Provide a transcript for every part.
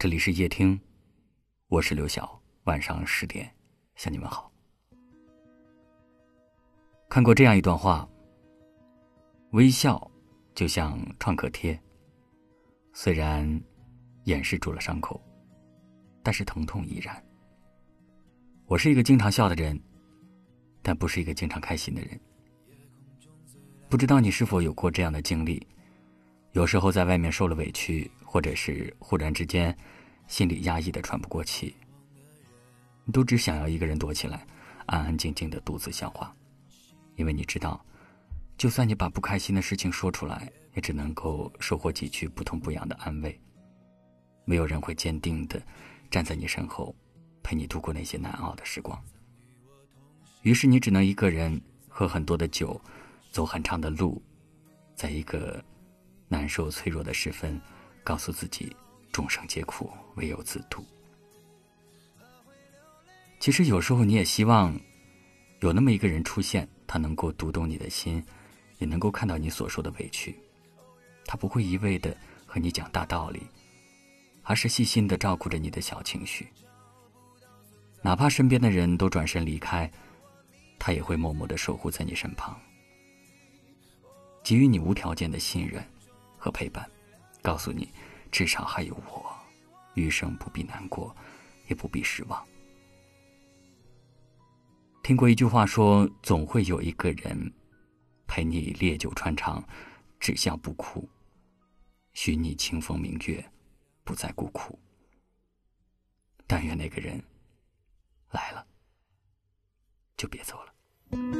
这里是夜听，我是刘晓。晚上十点向你们好。看过这样一段话：微笑就像创可贴，虽然掩饰住了伤口，但是疼痛依然。我是一个经常笑的人，但不是一个经常开心的人。不知道你是否有过这样的经历？有时候在外面受了委屈，或者是忽然之间心里压抑的喘不过气，你都只想要一个人躲起来，安安静静的独自消化，因为你知道，就算你把不开心的事情说出来，也只能够收获几句不痛不痒的安慰，没有人会坚定的站在你身后，陪你度过那些难熬的时光。于是你只能一个人喝很多的酒，走很长的路，在一个。难受、脆弱的时分，告诉自己：众生皆苦，唯有自渡。其实有时候你也希望有那么一个人出现，他能够读懂你的心，也能够看到你所受的委屈。他不会一味的和你讲大道理，而是细心的照顾着你的小情绪。哪怕身边的人都转身离开，他也会默默的守护在你身旁，给予你无条件的信任。和陪伴，告诉你，至少还有我，余生不必难过，也不必失望。听过一句话说，总会有一个人陪你烈酒穿肠，只笑不哭，许你清风明月，不再孤苦。但愿那个人来了，就别走了。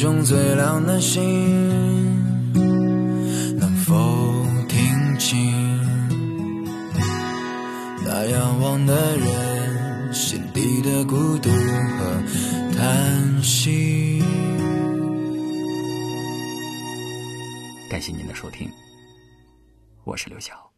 中最亮的星，能否听清那仰望的人心底的孤独和叹息？感谢您的收听，我是刘晓。